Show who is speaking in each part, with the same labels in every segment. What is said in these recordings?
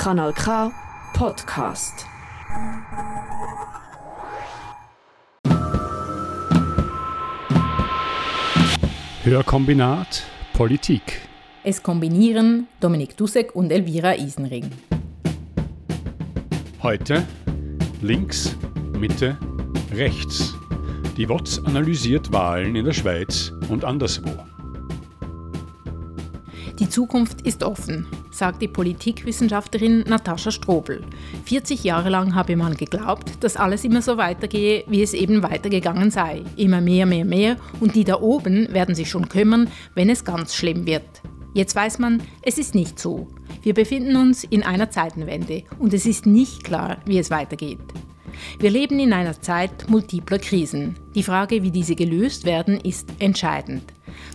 Speaker 1: Kanal K Podcast.
Speaker 2: Hörkombinat Politik.
Speaker 3: Es kombinieren Dominik Dussek und Elvira Isenring.
Speaker 2: Heute links, Mitte, rechts. Die WOTS analysiert Wahlen in der Schweiz und anderswo.
Speaker 3: Die Zukunft ist offen, sagt die Politikwissenschaftlerin Natascha Strobel. 40 Jahre lang habe man geglaubt, dass alles immer so weitergehe, wie es eben weitergegangen sei. Immer mehr, mehr, mehr und die da oben werden sich schon kümmern, wenn es ganz schlimm wird. Jetzt weiß man, es ist nicht so. Wir befinden uns in einer Zeitenwende und es ist nicht klar, wie es weitergeht. Wir leben in einer Zeit multipler Krisen. Die Frage, wie diese gelöst werden, ist entscheidend.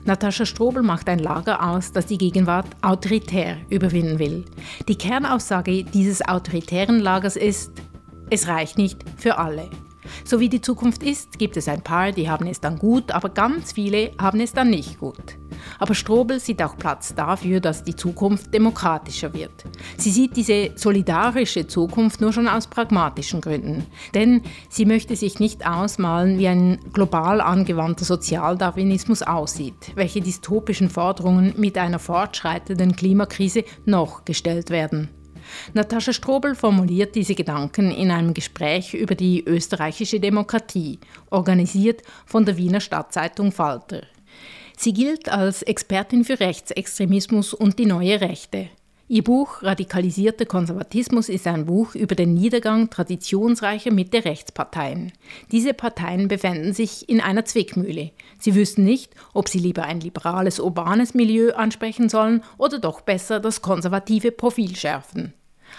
Speaker 3: Natascha Strobel macht ein Lager aus, das die Gegenwart autoritär überwinden will. Die Kernaussage dieses autoritären Lagers ist, es reicht nicht für alle. So wie die Zukunft ist, gibt es ein paar, die haben es dann gut, aber ganz viele haben es dann nicht gut. Aber Strobel sieht auch Platz dafür, dass die Zukunft demokratischer wird. Sie sieht diese solidarische Zukunft nur schon aus pragmatischen Gründen. Denn sie möchte sich nicht ausmalen, wie ein global angewandter Sozialdarwinismus aussieht, welche dystopischen Forderungen mit einer fortschreitenden Klimakrise noch gestellt werden. Natascha Strobel formuliert diese Gedanken in einem Gespräch über die österreichische Demokratie, organisiert von der Wiener Stadtzeitung Falter. Sie gilt als Expertin für Rechtsextremismus und die neue Rechte. Ihr Buch Radikalisierter Konservatismus ist ein Buch über den Niedergang traditionsreicher Mitte-Rechtsparteien. Diese Parteien befänden sich in einer Zwickmühle. Sie wüssten nicht, ob sie lieber ein liberales urbanes Milieu ansprechen sollen oder doch besser das konservative Profil schärfen.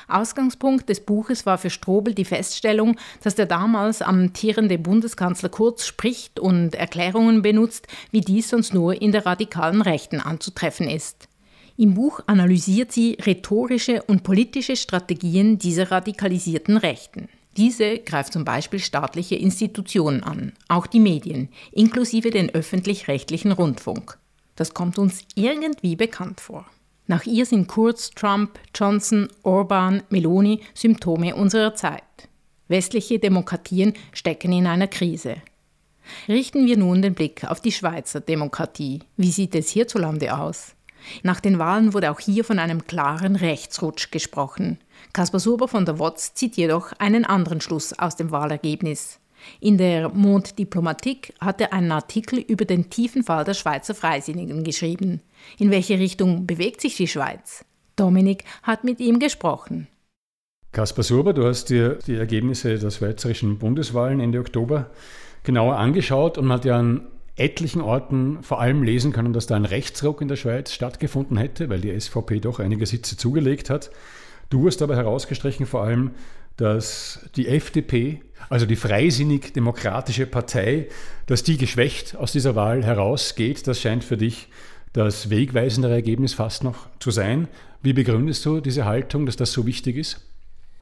Speaker 3: Ausgangspunkt des Buches war für Strobel die Feststellung, dass der damals amtierende Bundeskanzler Kurz spricht und Erklärungen benutzt, wie dies sonst nur in der radikalen Rechten anzutreffen ist. Im Buch analysiert sie rhetorische und politische Strategien dieser radikalisierten Rechten. Diese greift zum Beispiel staatliche Institutionen an, auch die Medien, inklusive den öffentlich-rechtlichen Rundfunk. Das kommt uns irgendwie bekannt vor. Nach ihr sind Kurz, Trump, Johnson, Orban, Meloni Symptome unserer Zeit. Westliche Demokratien stecken in einer Krise. Richten wir nun den Blick auf die Schweizer Demokratie. Wie sieht es hierzulande aus? Nach den Wahlen wurde auch hier von einem klaren Rechtsrutsch gesprochen. Kaspar Suber von der WOTS zieht jedoch einen anderen Schluss aus dem Wahlergebnis. In der Monde Diplomatique hat er einen Artikel über den tiefen Fall der Schweizer Freisinnigen geschrieben. In welche Richtung bewegt sich die Schweiz? Dominik hat mit ihm gesprochen.
Speaker 2: Kaspar Surber, du hast dir die Ergebnisse der schweizerischen Bundeswahlen Ende Oktober genauer angeschaut und man hat ja an etlichen Orten vor allem lesen können, dass da ein Rechtsruck in der Schweiz stattgefunden hätte, weil die SVP doch einige Sitze zugelegt hat. Du hast aber herausgestrichen vor allem, dass die FDP, also die Freisinnig-Demokratische Partei, dass die geschwächt aus dieser Wahl herausgeht. Das scheint für dich das wegweisendere Ergebnis fast noch zu sein. Wie begründest du diese Haltung, dass das so wichtig ist?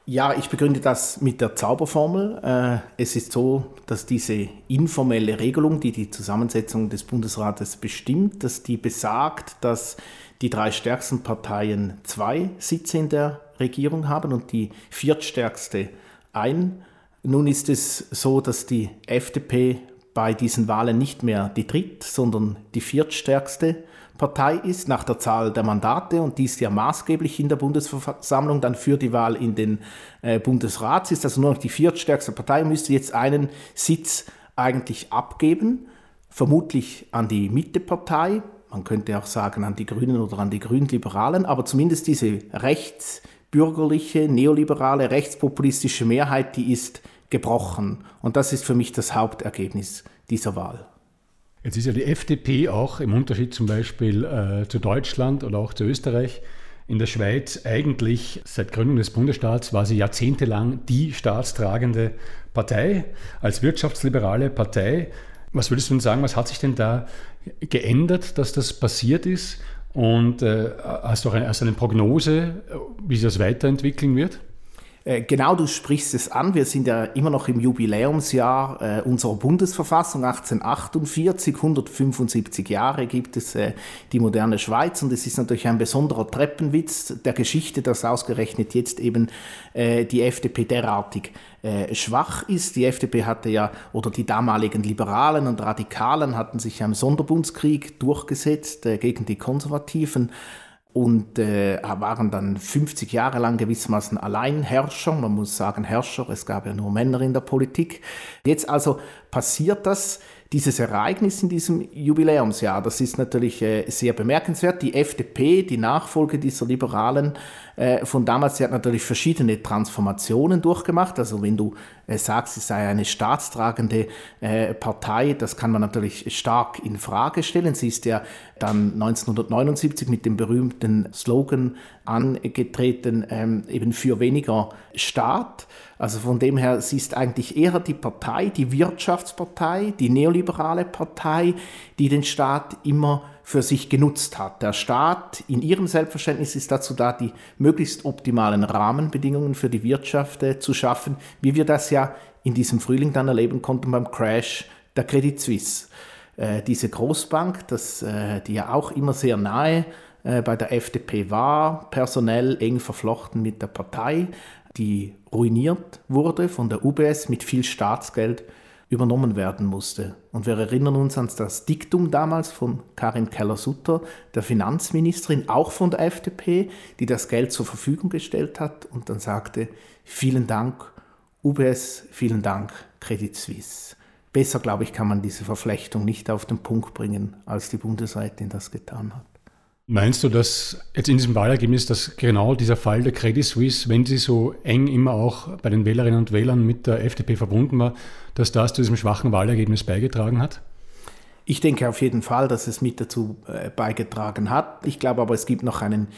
Speaker 4: Ja, ich begründe das mit der Zauberformel. Äh, es ist so, dass diese informelle Regelung, die die Zusammensetzung des Bundesrates bestimmt, dass die besagt, dass die drei stärksten Parteien zwei Sitze in der Regierung haben und die viertstärkste ein. Nun ist es so, dass die FDP bei diesen Wahlen nicht mehr die dritt, sondern die viertstärkste Partei ist nach der Zahl der Mandate und dies ja maßgeblich in der Bundesversammlung dann für die Wahl in den äh, Bundesrat ist also nur noch die viertstärkste Partei müsste jetzt einen Sitz eigentlich abgeben, vermutlich an die Mittepartei, man könnte auch sagen an die Grünen oder an die Grünliberalen, aber zumindest diese rechtsbürgerliche, neoliberale, rechtspopulistische Mehrheit, die ist gebrochen und das ist für mich das Hauptergebnis dieser Wahl.
Speaker 2: Jetzt ist ja die FDP auch im Unterschied zum Beispiel äh, zu Deutschland oder auch zu Österreich in der Schweiz eigentlich seit Gründung des Bundesstaats war sie jahrzehntelang die staatstragende Partei als wirtschaftsliberale Partei. Was würdest du denn sagen, was hat sich denn da geändert, dass das passiert ist? Und äh, hast du auch eine, hast eine Prognose, wie sich das weiterentwickeln wird?
Speaker 4: Äh, genau, du sprichst es an. Wir sind ja immer noch im Jubiläumsjahr äh, unserer Bundesverfassung 1848. 175 Jahre gibt es äh, die moderne Schweiz und es ist natürlich ein besonderer Treppenwitz der Geschichte, dass ausgerechnet jetzt eben äh, die FDP derartig äh, schwach ist. Die FDP hatte ja, oder die damaligen Liberalen und Radikalen hatten sich am Sonderbundskrieg durchgesetzt äh, gegen die Konservativen und äh, waren dann 50 Jahre lang gewissermaßen Alleinherrscher. Man muss sagen Herrscher, es gab ja nur Männer in der Politik. Jetzt also passiert das, dieses Ereignis in diesem Jubiläumsjahr, das ist natürlich äh, sehr bemerkenswert. Die FDP, die Nachfolge dieser Liberalen äh, von damals, die hat natürlich verschiedene Transformationen durchgemacht. Also wenn du sagst, sie sei eine staatstragende äh, Partei, das kann man natürlich stark in Frage stellen. Sie ist ja dann 1979 mit dem berühmten Slogan angetreten, ähm, eben für weniger Staat. Also von dem her, sie ist eigentlich eher die Partei, die Wirtschaftspartei, die neoliberale Partei, die den Staat immer für sich genutzt hat. Der Staat in ihrem Selbstverständnis ist dazu da, die möglichst optimalen Rahmenbedingungen für die Wirtschaft äh, zu schaffen, wie wir das ja in diesem Frühling dann erleben konnten beim Crash der Credit Suisse. Äh, diese Großbank, das, äh, die ja auch immer sehr nahe bei der FDP war, personell eng verflochten mit der Partei, die ruiniert wurde von der UBS mit viel Staatsgeld übernommen werden musste. Und wir erinnern uns an das Diktum damals von Karin Keller-Sutter, der Finanzministerin, auch von der FDP, die das Geld zur Verfügung gestellt hat und dann sagte, vielen Dank UBS, vielen Dank Credit Suisse. Besser, glaube ich, kann man diese Verflechtung nicht auf den Punkt bringen, als die Bundesrätin das getan hat.
Speaker 2: Meinst du, dass jetzt in diesem Wahlergebnis, dass genau dieser Fall der Credit Suisse, wenn sie so eng immer auch bei den Wählerinnen und Wählern mit der FDP verbunden war, dass das zu diesem schwachen Wahlergebnis beigetragen hat?
Speaker 4: Ich denke auf jeden Fall, dass es mit dazu äh, beigetragen hat. Ich glaube aber, es gibt noch einen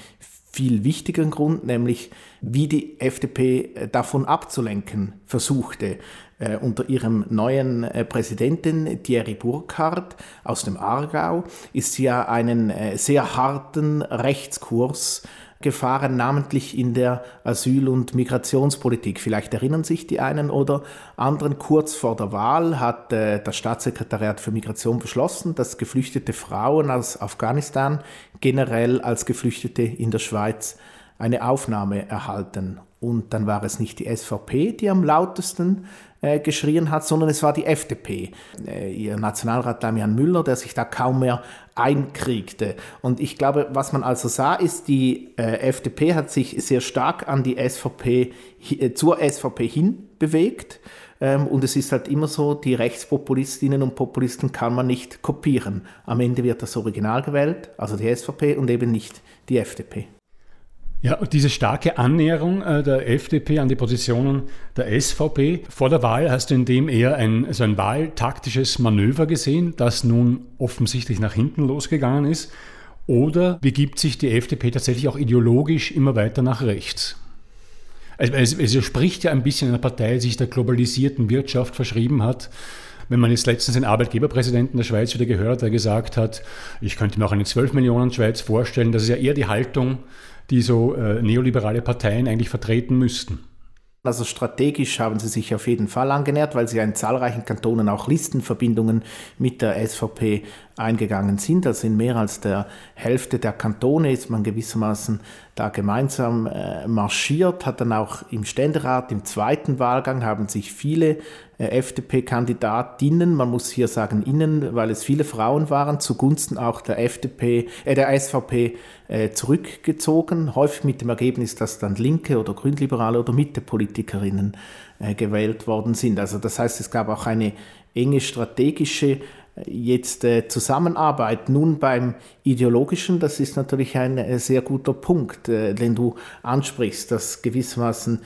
Speaker 4: viel wichtigeren Grund, nämlich wie die FDP äh, davon abzulenken versuchte. Äh, unter ihrem neuen äh, Präsidenten Thierry Burkhardt aus dem Aargau ist sie ja einen äh, sehr harten Rechtskurs gefahren, namentlich in der Asyl- und Migrationspolitik. Vielleicht erinnern sich die einen oder anderen. Kurz vor der Wahl hat äh, das Staatssekretariat für Migration beschlossen, dass geflüchtete Frauen aus Afghanistan generell als Geflüchtete in der Schweiz eine Aufnahme erhalten. Und dann war es nicht die SVP, die am lautesten äh, geschrien hat, sondern es war die FDP. Äh, ihr Nationalrat Damian Müller, der sich da kaum mehr einkriegte. Und ich glaube, was man also sah, ist, die äh, FDP hat sich sehr stark an die SVP, äh, zur SVP hin bewegt. Ähm, und es ist halt immer so, die Rechtspopulistinnen und Populisten kann man nicht kopieren. Am Ende wird das Original gewählt, also die SVP und eben nicht die FDP.
Speaker 2: Ja, und diese starke Annäherung äh, der FDP an die Positionen der SVP vor der Wahl hast du in dem eher ein, also ein wahltaktisches Manöver gesehen, das nun offensichtlich nach hinten losgegangen ist? Oder begibt sich die FDP tatsächlich auch ideologisch immer weiter nach rechts? Also es, es spricht ja ein bisschen einer Partei, die sich der globalisierten Wirtschaft verschrieben hat. Wenn man jetzt letztens den Arbeitgeberpräsidenten der Schweiz wieder gehört hat, der gesagt hat, ich könnte mir auch eine 12 Millionen Schweiz vorstellen, das ist ja eher die Haltung, die so äh, neoliberale Parteien eigentlich vertreten müssten.
Speaker 4: Also strategisch haben sie sich auf jeden Fall angenähert, weil sie in zahlreichen Kantonen auch Listenverbindungen mit der SVP eingegangen sind. Also in mehr als der Hälfte der Kantone ist man gewissermaßen da gemeinsam äh, marschiert, hat dann auch im Ständerat, im zweiten Wahlgang haben sich viele FDP-Kandidatinnen, man muss hier sagen innen, weil es viele Frauen waren, zugunsten auch der FDP, äh, der SVP äh, zurückgezogen, häufig mit dem Ergebnis, dass dann Linke oder Grünliberale oder Mittepolitikerinnen äh, gewählt worden sind. Also das heißt, es gab auch eine enge strategische äh, jetzt äh, Zusammenarbeit. Nun beim ideologischen, das ist natürlich ein äh, sehr guter Punkt, äh, den du ansprichst, dass gewissermaßen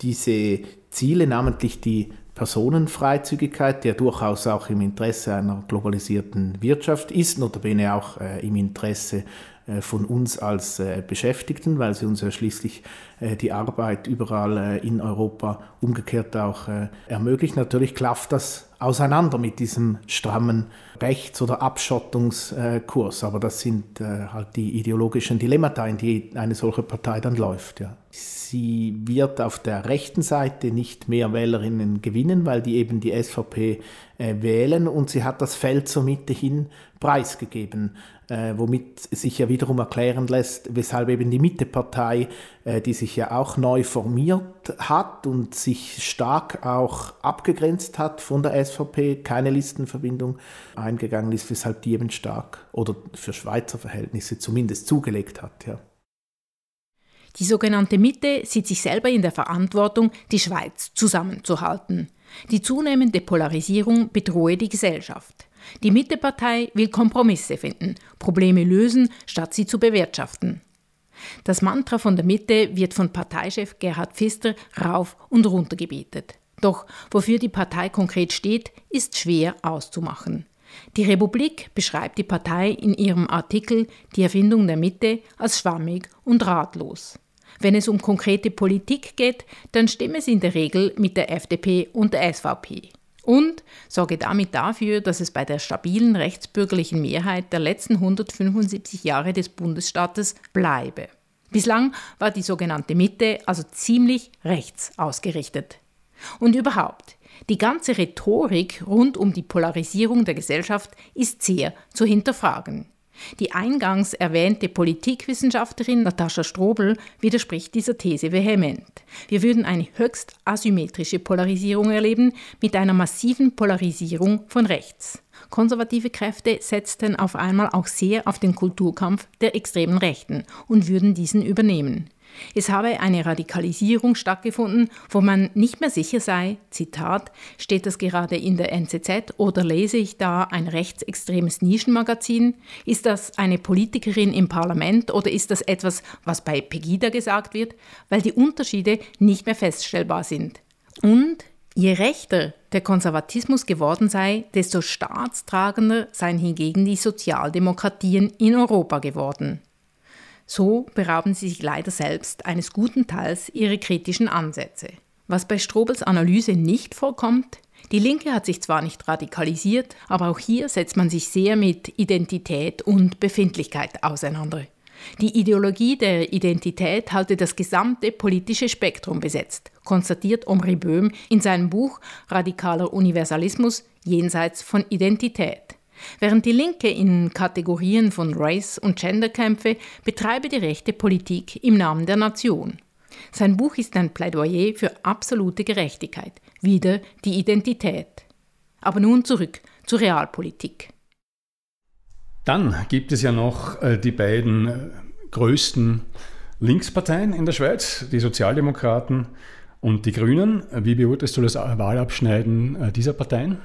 Speaker 4: diese Ziele, namentlich die Personenfreizügigkeit, ja durchaus auch im Interesse einer globalisierten Wirtschaft ist, notabene auch äh, im Interesse äh, von uns als äh, Beschäftigten, weil sie uns ja schließlich äh, die Arbeit überall in Europa umgekehrt auch ermöglicht. Natürlich klafft das auseinander mit diesem strammen Rechts- oder Abschottungskurs. Aber das sind äh, halt die ideologischen Dilemmata, in die eine solche Partei dann läuft. Ja. Sie wird auf der rechten Seite nicht mehr Wählerinnen gewinnen, weil die eben die SVP äh, wählen und sie hat das Feld zur Mitte hin preisgegeben womit sich ja wiederum erklären lässt, weshalb eben die Mittepartei, äh, die sich ja auch neu formiert hat und sich stark auch abgegrenzt hat von der SVP, keine Listenverbindung eingegangen ist, weshalb die eben stark oder für Schweizer Verhältnisse zumindest zugelegt hat. Ja.
Speaker 3: Die sogenannte Mitte sieht sich selber in der Verantwortung, die Schweiz zusammenzuhalten. Die zunehmende Polarisierung bedrohe die Gesellschaft. Die Mittepartei will Kompromisse finden, Probleme lösen, statt sie zu bewirtschaften. Das Mantra von der Mitte wird von Parteichef Gerhard Pfister rauf und runter gebetet. Doch wofür die Partei konkret steht, ist schwer auszumachen. Die Republik beschreibt die Partei in ihrem Artikel Die Erfindung der Mitte als schwammig und ratlos. Wenn es um konkrete Politik geht, dann stimme es in der Regel mit der FDP und der SVP und sorge damit dafür, dass es bei der stabilen rechtsbürgerlichen Mehrheit der letzten 175 Jahre des Bundesstaates bleibe. Bislang war die sogenannte Mitte also ziemlich rechts ausgerichtet. Und überhaupt, die ganze Rhetorik rund um die Polarisierung der Gesellschaft ist sehr zu hinterfragen. Die eingangs erwähnte Politikwissenschaftlerin Natascha Strobel widerspricht dieser These vehement. Wir würden eine höchst asymmetrische Polarisierung erleben mit einer massiven Polarisierung von rechts. Konservative Kräfte setzten auf einmal auch sehr auf den Kulturkampf der extremen Rechten und würden diesen übernehmen. Es habe eine Radikalisierung stattgefunden, wo man nicht mehr sicher sei, Zitat, steht das gerade in der NZZ oder lese ich da ein rechtsextremes Nischenmagazin? Ist das eine Politikerin im Parlament oder ist das etwas, was bei Pegida gesagt wird? Weil die Unterschiede nicht mehr feststellbar sind. Und Je rechter der Konservatismus geworden sei, desto staatstragender seien hingegen die Sozialdemokratien in Europa geworden. So berauben sie sich leider selbst eines guten Teils ihrer kritischen Ansätze. Was bei Strobels Analyse nicht vorkommt, die Linke hat sich zwar nicht radikalisiert, aber auch hier setzt man sich sehr mit Identität und Befindlichkeit auseinander. Die Ideologie der Identität halte das gesamte politische Spektrum besetzt, konstatiert Omri Böhm in seinem Buch Radikaler Universalismus jenseits von Identität. Während die Linke in Kategorien von Race und Gender kämpfe, betreibe die rechte Politik im Namen der Nation. Sein Buch ist ein Plädoyer für absolute Gerechtigkeit, wieder die Identität. Aber nun zurück zur Realpolitik.
Speaker 2: Dann gibt es ja noch äh, die beiden äh, größten Linksparteien in der Schweiz, die Sozialdemokraten und die Grünen. Wie beurteilst du das Wahlabschneiden äh, dieser Parteien?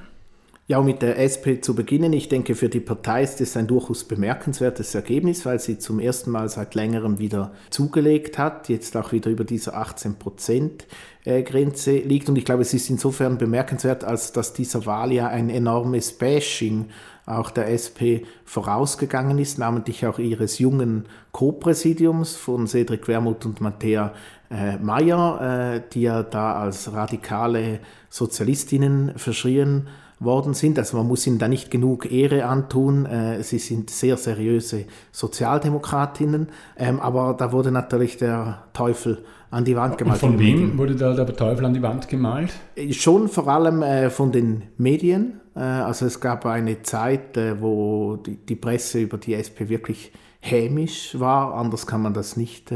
Speaker 4: Ja, um mit der SP zu beginnen. Ich denke, für die Partei ist es ein durchaus bemerkenswertes Ergebnis, weil sie zum ersten Mal seit längerem wieder zugelegt hat, jetzt auch wieder über dieser 18-Prozent-Grenze liegt. Und ich glaube, es ist insofern bemerkenswert, als dass dieser Wahl ja ein enormes Bashing auch der SP vorausgegangen ist, namentlich auch ihres jungen Co-Präsidiums von Cedric Wermuth und Matthäa äh, Mayer, äh, die ja da als radikale Sozialistinnen verschrien worden sind. Also man muss ihnen da nicht genug Ehre antun. Äh, sie sind sehr seriöse Sozialdemokratinnen, ähm, aber da wurde natürlich der Teufel an die Wand gemalt.
Speaker 2: Und von wem wurde da der Teufel an die Wand gemalt?
Speaker 4: Äh, schon vor allem äh, von den Medien. Also es gab eine Zeit, wo die Presse über die SP wirklich hämisch war. Anders kann man das nicht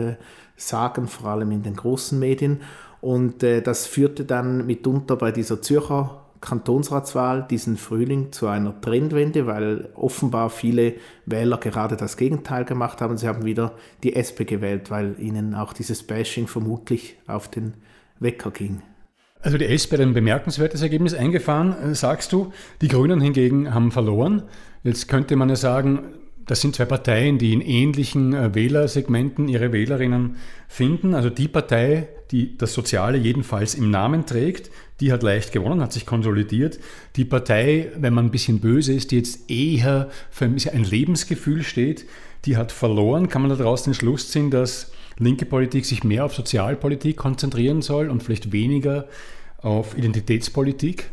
Speaker 4: sagen, vor allem in den großen Medien. Und das führte dann mitunter bei dieser Zürcher Kantonsratswahl diesen Frühling zu einer Trendwende, weil offenbar viele Wähler gerade das Gegenteil gemacht haben. Sie haben wieder die SP gewählt, weil ihnen auch dieses Bashing vermutlich auf den Wecker ging.
Speaker 2: Also die SP hat ein bemerkenswertes Ergebnis eingefahren, äh, sagst du. Die Grünen hingegen haben verloren. Jetzt könnte man ja sagen, das sind zwei Parteien, die in ähnlichen äh, Wählersegmenten ihre Wählerinnen finden. Also die Partei, die das Soziale jedenfalls im Namen trägt, die hat leicht gewonnen, hat sich konsolidiert. Die Partei, wenn man ein bisschen böse ist, die jetzt eher für ein Lebensgefühl steht, die hat verloren. Kann man daraus den Schluss ziehen, dass linke Politik sich mehr auf Sozialpolitik konzentrieren soll und vielleicht weniger auf Identitätspolitik?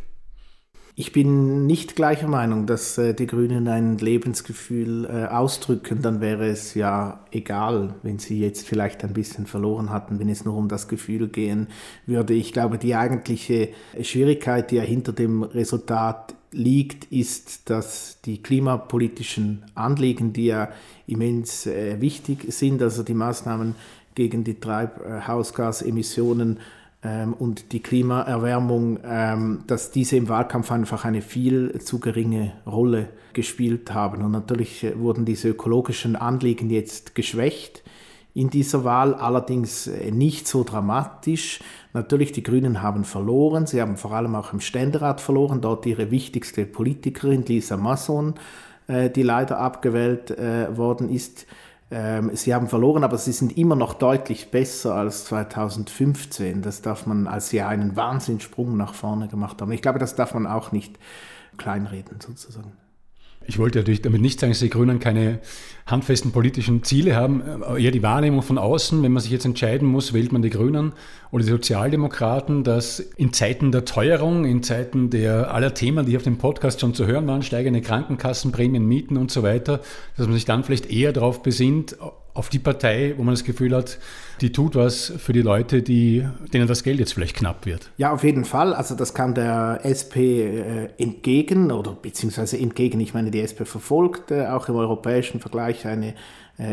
Speaker 4: Ich bin nicht gleicher Meinung, dass äh, die Grünen ein Lebensgefühl äh, ausdrücken. Dann wäre es ja egal, wenn sie jetzt vielleicht ein bisschen verloren hatten, wenn es nur um das Gefühl gehen würde. Ich glaube, die eigentliche Schwierigkeit, die ja hinter dem Resultat liegt, ist, dass die klimapolitischen Anliegen, die ja immens äh, wichtig sind, also die Maßnahmen gegen die Treibhausgasemissionen, und die Klimaerwärmung, ähm, dass diese im Wahlkampf einfach eine viel zu geringe Rolle gespielt haben. Und natürlich äh, wurden diese ökologischen Anliegen jetzt geschwächt in dieser Wahl, allerdings äh, nicht so dramatisch. Natürlich, die Grünen haben verloren, sie haben vor allem auch im Ständerat verloren, dort ihre wichtigste Politikerin, Lisa Masson, äh, die leider abgewählt worden ist. Ähm, sie haben verloren, aber sie sind immer noch deutlich besser als 2015. Das darf man, als sie einen Wahnsinnssprung nach vorne gemacht haben. Ich glaube, das darf man auch nicht kleinreden sozusagen.
Speaker 2: Ich wollte natürlich damit nicht sagen, dass die Grünen keine handfesten politischen Ziele haben, eher die Wahrnehmung von außen, wenn man sich jetzt entscheiden muss, wählt man die Grünen oder die Sozialdemokraten, dass in Zeiten der Teuerung, in Zeiten der aller Themen, die auf dem Podcast schon zu hören waren, steigende Krankenkassenprämien, Mieten und so weiter, dass man sich dann vielleicht eher darauf besinnt, auf die Partei, wo man das Gefühl hat, die tut was für die Leute, die, denen das Geld jetzt vielleicht knapp wird.
Speaker 4: Ja, auf jeden Fall. Also das kam der SP äh, entgegen oder beziehungsweise entgegen. Ich meine, die SP verfolgt auch im europäischen Vergleich eine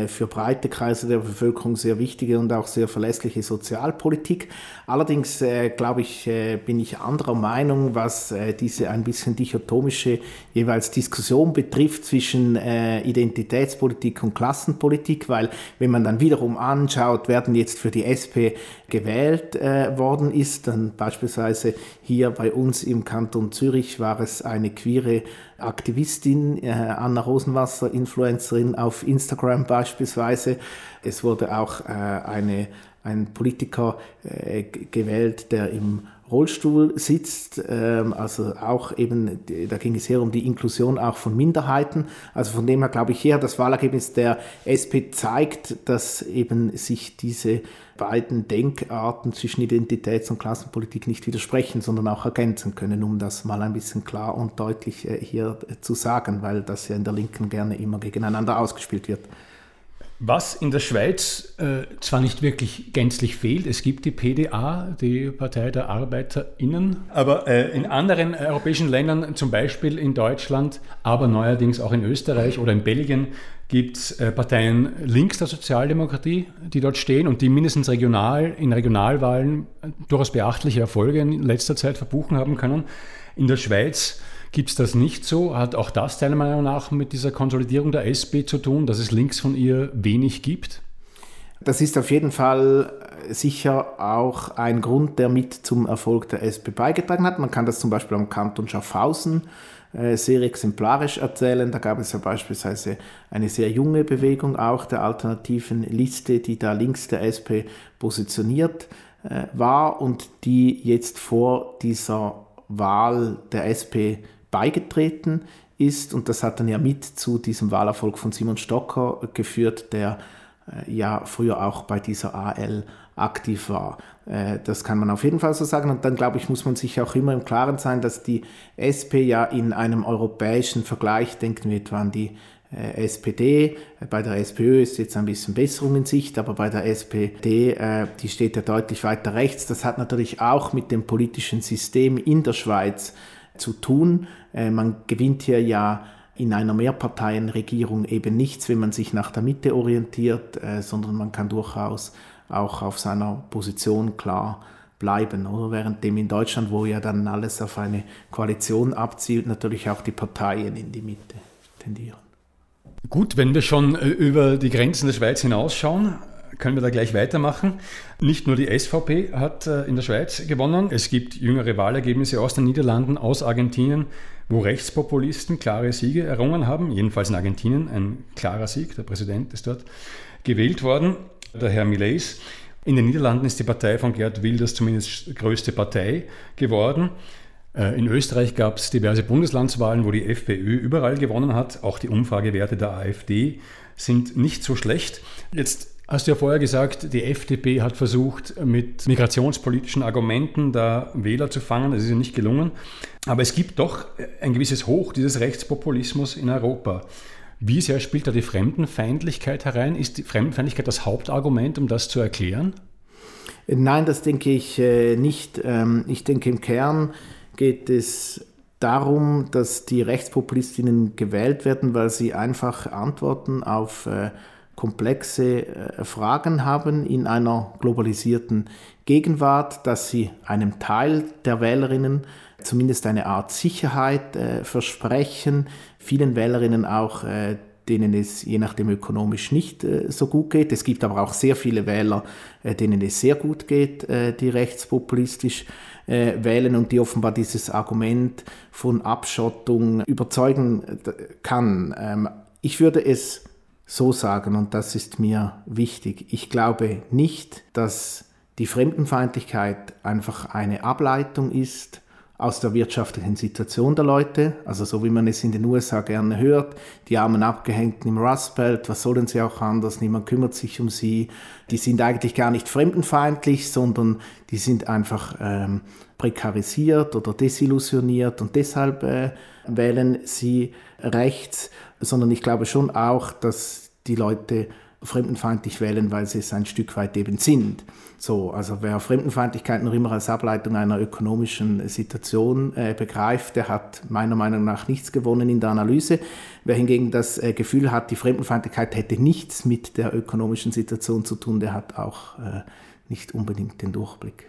Speaker 4: für breite Kreise der Bevölkerung sehr wichtige und auch sehr verlässliche Sozialpolitik. Allerdings äh, glaube ich, äh, bin ich anderer Meinung, was äh, diese ein bisschen dichotomische jeweils Diskussion betrifft zwischen äh, Identitätspolitik und Klassenpolitik, weil wenn man dann wiederum anschaut, werden jetzt für die SP gewählt äh, worden ist, dann beispielsweise hier bei uns im Kanton Zürich war es eine queere Aktivistin, äh, Anna Rosenwasser, Influencerin auf Instagram beispielsweise. Es wurde auch äh, eine, ein Politiker äh, gewählt, der im Rollstuhl sitzt, ähm, also auch eben, da ging es hier um die Inklusion auch von Minderheiten. Also von dem her glaube ich hier, das Wahlergebnis der SP zeigt, dass eben sich diese beiden Denkarten zwischen Identitäts- und Klassenpolitik nicht widersprechen, sondern auch ergänzen können, um das mal ein bisschen klar und deutlich äh, hier zu sagen, weil das ja in der Linken gerne immer gegeneinander ausgespielt wird.
Speaker 2: Was in der Schweiz äh, zwar nicht wirklich gänzlich fehlt, es gibt die PDA, die Partei der ArbeiterInnen, aber äh, in anderen europäischen Ländern, zum Beispiel in Deutschland, aber neuerdings auch in Österreich oder in Belgien, gibt es äh, Parteien links der Sozialdemokratie, die dort stehen und die mindestens regional in Regionalwahlen durchaus beachtliche Erfolge in letzter Zeit verbuchen haben können. In der Schweiz Gibt es das nicht so? Hat auch das deiner Meinung nach mit dieser Konsolidierung der SP zu tun, dass es links von ihr wenig gibt?
Speaker 4: Das ist auf jeden Fall sicher auch ein Grund, der mit zum Erfolg der SP beigetragen hat. Man kann das zum Beispiel am Kanton Schaffhausen äh, sehr exemplarisch erzählen. Da gab es ja beispielsweise eine sehr junge Bewegung auch der alternativen Liste, die da links der SP positioniert äh, war und die jetzt vor dieser Wahl der SP beigetreten ist. Und das hat dann ja mit zu diesem Wahlerfolg von Simon Stocker geführt, der äh, ja früher auch bei dieser AL aktiv war. Äh, das kann man auf jeden Fall so sagen. Und dann, glaube ich, muss man sich auch immer im Klaren sein, dass die SP ja in einem europäischen Vergleich, denken wir etwa an die äh, SPD, bei der SPÖ ist jetzt ein bisschen Besserung in Sicht, aber bei der SPD, die steht ja deutlich weiter rechts. Das hat natürlich auch mit dem politischen System in der Schweiz zu tun. Äh, man gewinnt hier ja in einer Mehrparteienregierung eben nichts, wenn man sich nach der Mitte orientiert, äh, sondern man kann durchaus auch auf seiner Position klar bleiben. Oder währenddem in Deutschland, wo ja dann alles auf eine Koalition abzielt, natürlich auch die Parteien in die Mitte tendieren.
Speaker 2: Gut, wenn wir schon äh, über die Grenzen der Schweiz hinausschauen, können wir da gleich weitermachen. Nicht nur die SVP hat äh, in der Schweiz gewonnen, es gibt jüngere Wahlergebnisse aus den Niederlanden, aus Argentinien, wo Rechtspopulisten klare Siege errungen haben, jedenfalls in Argentinien ein klarer Sieg, der Präsident ist dort gewählt worden, der Herr Millais. In den Niederlanden ist die Partei von Gerd Wilders zumindest größte Partei geworden. Äh, in Österreich gab es diverse Bundeslandswahlen, wo die FPÖ überall gewonnen hat. Auch die Umfragewerte der AfD sind nicht so schlecht. Jetzt hast du ja vorher gesagt, die FDP hat versucht, mit migrationspolitischen Argumenten da Wähler zu fangen. Das ist ja nicht gelungen. Aber es gibt doch ein gewisses Hoch dieses Rechtspopulismus in Europa. Wie sehr spielt da die Fremdenfeindlichkeit herein? Ist die Fremdenfeindlichkeit das Hauptargument, um das zu erklären?
Speaker 4: Nein, das denke ich äh, nicht. Ähm, ich denke, im Kern geht es darum, dass die Rechtspopulistinnen gewählt werden, weil sie einfach Antworten auf äh, komplexe äh, Fragen haben in einer globalisierten Gegenwart, dass sie einem Teil der Wählerinnen zumindest eine Art Sicherheit äh, versprechen, vielen Wählerinnen auch, äh, denen es je nachdem ökonomisch nicht äh, so gut geht. Es gibt aber auch sehr viele Wähler, äh, denen es sehr gut geht, äh, die rechtspopulistisch wählen und die offenbar dieses Argument von Abschottung überzeugen kann. Ähm, ich würde es so sagen, und das ist mir wichtig, ich glaube nicht, dass die Fremdenfeindlichkeit einfach eine Ableitung ist aus der wirtschaftlichen Situation der Leute, also so wie man es in den USA gerne hört, die armen Abgehängten im Rust Belt, was sollen sie auch anders, niemand kümmert sich um sie, die sind eigentlich gar nicht fremdenfeindlich, sondern die sind einfach ähm, prekarisiert oder desillusioniert und deshalb äh, wählen sie rechts, sondern ich glaube schon auch, dass die Leute fremdenfeindlich wählen, weil sie es ein Stück weit eben sind. So, also wer Fremdenfeindlichkeit noch immer als Ableitung einer ökonomischen Situation äh, begreift, der hat meiner Meinung nach nichts gewonnen in der Analyse. Wer hingegen das äh, Gefühl hat, die Fremdenfeindlichkeit hätte nichts mit der ökonomischen Situation zu tun, der hat auch äh, nicht unbedingt den Durchblick.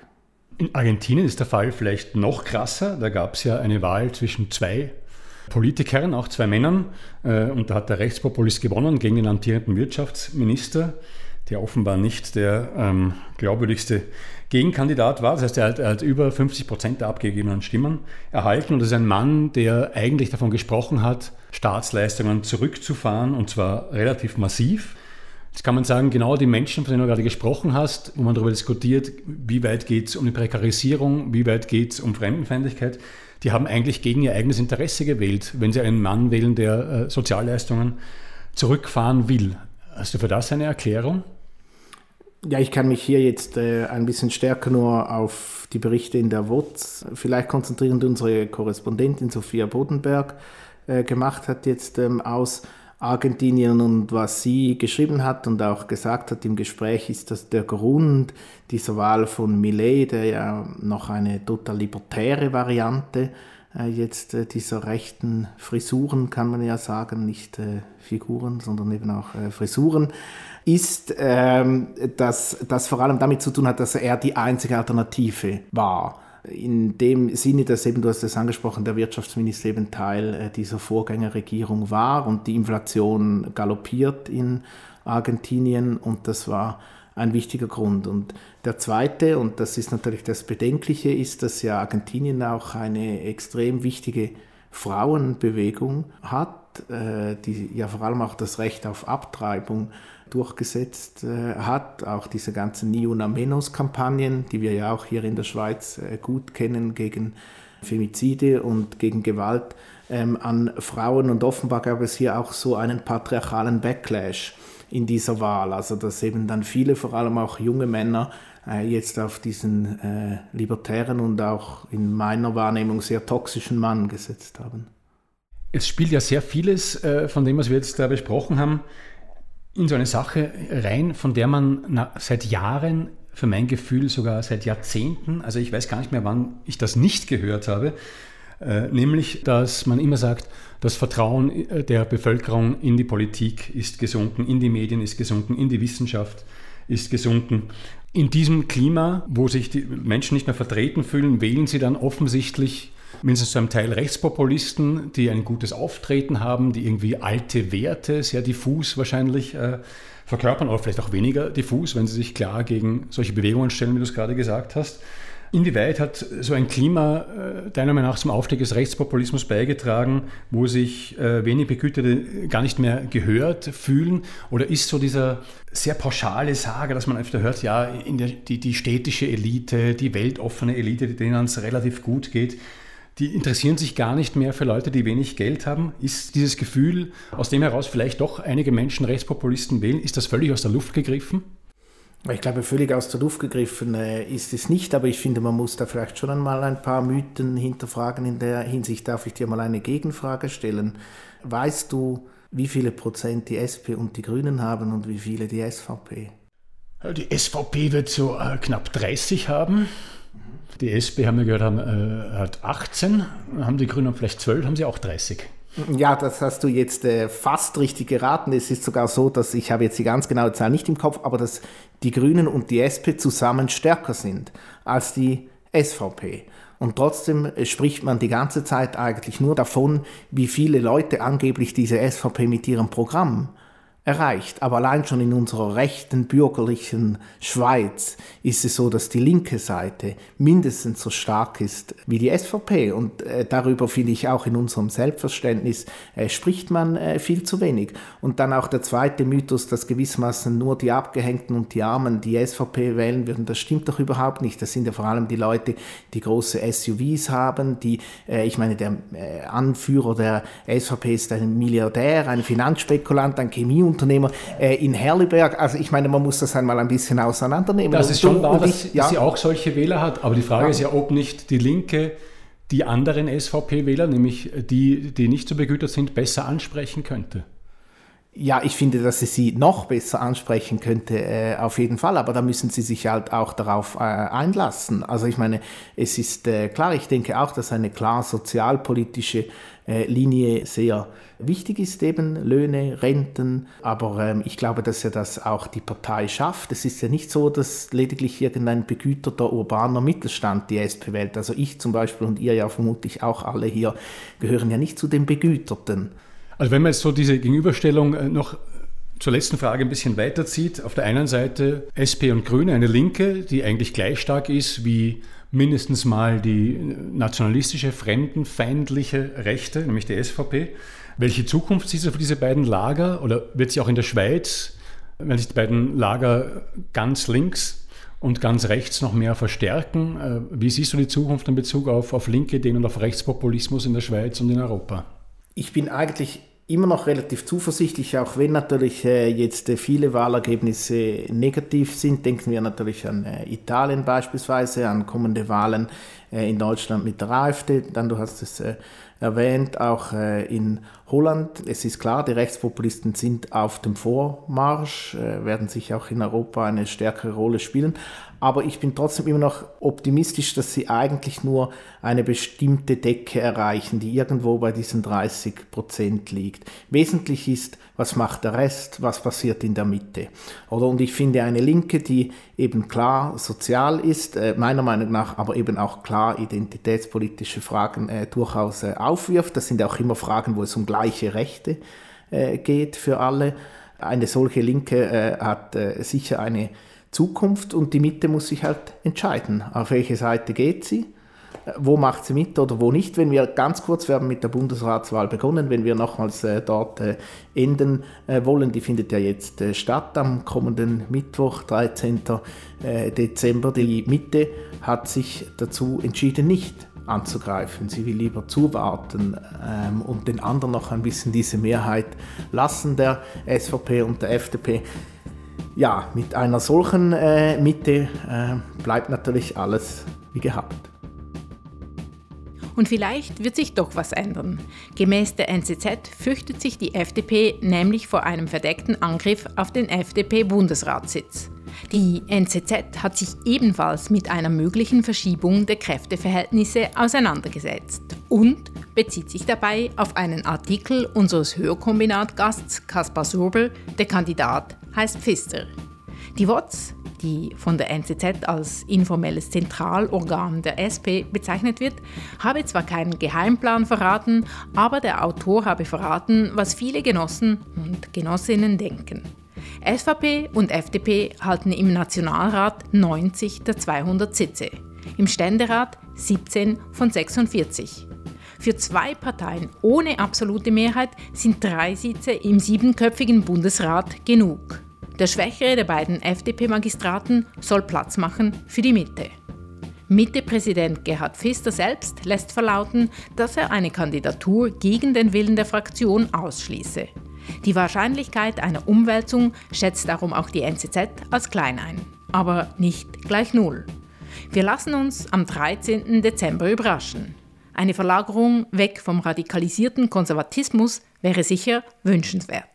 Speaker 2: In Argentinien ist der Fall vielleicht noch krasser. Da gab es ja eine Wahl zwischen zwei Politikern, auch zwei Männern. Äh, und da hat der Rechtspopulist gewonnen gegen den amtierenden Wirtschaftsminister, der offenbar nicht der ähm, glaubwürdigste Gegenkandidat war. Das heißt, er hat, er hat über 50 Prozent der abgegebenen Stimmen erhalten. Und das ist ein Mann, der eigentlich davon gesprochen hat, Staatsleistungen zurückzufahren und zwar relativ massiv. Jetzt kann man sagen, genau die Menschen, von denen du gerade gesprochen hast, wo man darüber diskutiert, wie weit geht es um die Prekarisierung, wie weit geht es um Fremdenfeindlichkeit, die haben eigentlich gegen ihr eigenes Interesse gewählt, wenn sie einen Mann wählen, der äh, Sozialleistungen zurückfahren will. Hast du für das eine Erklärung?
Speaker 4: Ja, ich kann mich hier jetzt äh, ein bisschen stärker nur auf die Berichte in der WOTS vielleicht konzentrieren, die unsere Korrespondentin Sophia Bodenberg äh, gemacht hat jetzt ähm, aus. Argentinien und was sie geschrieben hat und auch gesagt hat im Gespräch, ist, dass der Grund dieser Wahl von Millet, der ja noch eine total libertäre Variante äh, jetzt äh, dieser rechten Frisuren, kann man ja sagen, nicht äh, Figuren, sondern eben auch äh, Frisuren, ist, ähm, dass das vor allem damit zu tun hat, dass er die einzige Alternative war in dem Sinne, dass eben, du hast es angesprochen, der Wirtschaftsminister eben Teil äh, dieser Vorgängerregierung war und die Inflation galoppiert in Argentinien und das war ein wichtiger Grund. Und der zweite, und das ist natürlich das Bedenkliche, ist, dass ja Argentinien auch eine extrem wichtige Frauenbewegung hat, äh, die ja vor allem auch das Recht auf Abtreibung durchgesetzt äh, hat. Auch diese ganzen Ni Una Menos-Kampagnen, die wir ja auch hier in der Schweiz äh, gut kennen gegen Femizide und gegen Gewalt ähm, an Frauen. Und offenbar gab es hier auch so einen patriarchalen Backlash in dieser Wahl. Also dass eben dann viele, vor allem auch junge Männer, äh, jetzt auf diesen libertären und auch in meiner Wahrnehmung sehr toxischen Mann gesetzt haben.
Speaker 2: Es spielt ja sehr vieles von dem, was wir jetzt da besprochen haben, in so eine Sache rein, von der man seit Jahren, für mein Gefühl sogar seit Jahrzehnten, also ich weiß gar nicht mehr, wann ich das nicht gehört habe, äh, nämlich, dass man immer sagt, das Vertrauen äh, der Bevölkerung in die Politik ist gesunken, in die Medien ist gesunken, in die Wissenschaft ist gesunken. In diesem Klima, wo sich die Menschen nicht mehr vertreten fühlen, wählen sie dann offensichtlich mindestens zu einem Teil Rechtspopulisten, die ein gutes Auftreten haben, die irgendwie alte Werte, sehr diffus wahrscheinlich äh, verkörpern, oder vielleicht auch weniger diffus, wenn sie sich klar gegen solche Bewegungen stellen, wie du es gerade gesagt hast. Inwieweit hat so ein Klima äh, deiner Meinung nach zum Aufstieg des Rechtspopulismus beigetragen, wo sich äh, wenig Begüterte gar nicht mehr gehört fühlen? Oder ist so dieser sehr pauschale Sage, dass man öfter hört, ja, der, die, die städtische Elite, die weltoffene Elite, denen es relativ gut geht, die interessieren sich gar nicht mehr für Leute, die wenig Geld haben. Ist dieses Gefühl, aus dem heraus vielleicht doch einige Menschen Rechtspopulisten wählen, ist das völlig aus der Luft gegriffen?
Speaker 4: Ich glaube, völlig aus der Luft gegriffen äh, ist es nicht, aber ich finde, man muss da vielleicht schon einmal ein paar Mythen hinterfragen. In der Hinsicht darf ich dir mal eine Gegenfrage stellen. Weißt du, wie viele Prozent die SP und die Grünen haben und wie viele die SVP?
Speaker 2: Die SVP wird so äh, knapp 30 haben. Die SP, haben wir gehört, haben, äh, hat 18, haben die Grünen vielleicht 12, haben sie auch 30.
Speaker 4: Ja, das hast du jetzt äh, fast richtig geraten. Es ist sogar so, dass ich habe jetzt die ganz genaue Zahl nicht im Kopf, aber dass die Grünen und die SP zusammen stärker sind als die SVP. Und trotzdem spricht man die ganze Zeit eigentlich nur davon, wie viele Leute angeblich diese SVP mit ihrem Programm erreicht. Aber allein schon in unserer rechten bürgerlichen Schweiz ist es so, dass die linke Seite mindestens so stark ist wie die SVP. Und äh, darüber finde ich auch in unserem Selbstverständnis äh, spricht man äh, viel zu wenig. Und dann auch der zweite Mythos, dass gewissermaßen nur die Abgehängten und die Armen die SVP wählen würden, das stimmt doch überhaupt nicht. Das sind ja vor allem die Leute, die große SUVs haben, die, äh, ich meine, der äh, Anführer der SVP ist ein Milliardär, ein Finanzspekulant, ein Chemie Unternehmer äh, in Herliberg. Also ich meine, man muss das einmal ein bisschen auseinandernehmen.
Speaker 2: Das ist schon wahr, dass, ja. sie auch solche Wähler hat. Aber die Frage ja. ist ja, ob nicht die Linke die anderen SVP-Wähler, nämlich die, die nicht so begütert sind, besser ansprechen könnte.
Speaker 4: Ja, ich finde, dass sie sie noch besser ansprechen könnte, äh, auf jeden Fall. Aber da müssen sie sich halt auch darauf äh, einlassen. Also ich meine, es ist äh, klar, ich denke auch, dass eine klar sozialpolitische äh, Linie sehr wichtig ist, eben Löhne, Renten. Aber ähm, ich glaube, dass ja das auch die Partei schafft. Es ist ja nicht so, dass lediglich irgendein begüterter urbaner Mittelstand die SP wählt. Also ich zum Beispiel und ihr ja vermutlich auch alle hier gehören ja nicht zu den Begüterten.
Speaker 2: Also wenn man jetzt so diese Gegenüberstellung äh, noch zur letzten Frage ein bisschen weiterzieht, auf der einen Seite SP und Grüne, eine Linke, die eigentlich gleich stark ist wie mindestens mal die nationalistische, fremdenfeindliche Rechte, nämlich die SVP. Welche Zukunft siehst du für diese beiden Lager oder wird sie auch in der Schweiz, wenn sich die beiden Lager ganz links und ganz rechts noch mehr verstärken? Äh, wie siehst du die Zukunft in Bezug auf, auf linke Ideen und auf Rechtspopulismus in der Schweiz und in Europa?
Speaker 4: Ich bin eigentlich immer noch relativ zuversichtlich, auch wenn natürlich äh, jetzt äh, viele Wahlergebnisse negativ sind. Denken wir natürlich an äh, Italien beispielsweise, an kommende Wahlen äh, in Deutschland mit der AfD. Dann, du hast es äh, erwähnt, auch äh, in Holland. Es ist klar, die Rechtspopulisten sind auf dem Vormarsch, werden sich auch in Europa eine stärkere Rolle spielen aber ich bin trotzdem immer noch optimistisch, dass sie eigentlich nur eine bestimmte Decke erreichen, die irgendwo bei diesen 30 Prozent liegt. Wesentlich ist, was macht der Rest, was passiert in der Mitte. Oder und ich finde eine Linke, die eben klar sozial ist, äh, meiner Meinung nach aber eben auch klar identitätspolitische Fragen äh, durchaus äh, aufwirft. Das sind auch immer Fragen, wo es um gleiche Rechte äh, geht für alle. Eine solche Linke äh, hat äh, sicher eine Zukunft und die Mitte muss sich halt entscheiden, auf welche Seite geht sie, wo macht sie mit oder wo nicht. Wenn wir ganz kurz, wir haben mit der Bundesratswahl begonnen, wenn wir nochmals äh, dort äh, enden äh, wollen, die findet ja jetzt statt am kommenden Mittwoch, 13. Äh, Dezember. Die Mitte hat sich dazu entschieden, nicht anzugreifen. Sie will lieber zuwarten ähm, und den anderen noch ein bisschen diese Mehrheit lassen, der SVP und der FDP ja, mit einer solchen äh, Mitte äh, bleibt natürlich alles wie gehabt.
Speaker 3: Und vielleicht wird sich doch was ändern. Gemäß der NZZ fürchtet sich die FDP nämlich vor einem verdeckten Angriff auf den FDP-Bundesratssitz. Die NZZ hat sich ebenfalls mit einer möglichen Verschiebung der Kräfteverhältnisse auseinandergesetzt und bezieht sich dabei auf einen Artikel unseres Hörkombinat-Gasts Kaspar Surbel, der Kandidat heißt Pfister. Die WOTS, die von der NZZ als informelles Zentralorgan der SP bezeichnet wird, habe zwar keinen Geheimplan verraten, aber der Autor habe verraten, was viele Genossen und Genossinnen denken. SVP und FDP halten im Nationalrat 90 der 200 Sitze, im Ständerat 17 von 46. Für zwei Parteien ohne absolute Mehrheit sind drei Sitze im siebenköpfigen Bundesrat genug. Der schwächere der beiden FDP-Magistraten soll Platz machen für die Mitte. Mitte-Präsident Gerhard Pfister selbst lässt verlauten, dass er eine Kandidatur gegen den Willen der Fraktion ausschließe. Die Wahrscheinlichkeit einer Umwälzung schätzt darum auch die NZZ als klein ein, aber nicht gleich null. Wir lassen uns am 13. Dezember überraschen. Eine Verlagerung weg vom radikalisierten Konservatismus wäre sicher wünschenswert.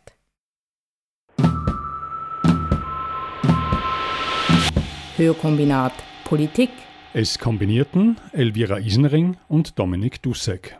Speaker 3: Hörkombinat Politik.
Speaker 2: Es kombinierten Elvira Isenring und Dominik Dussek.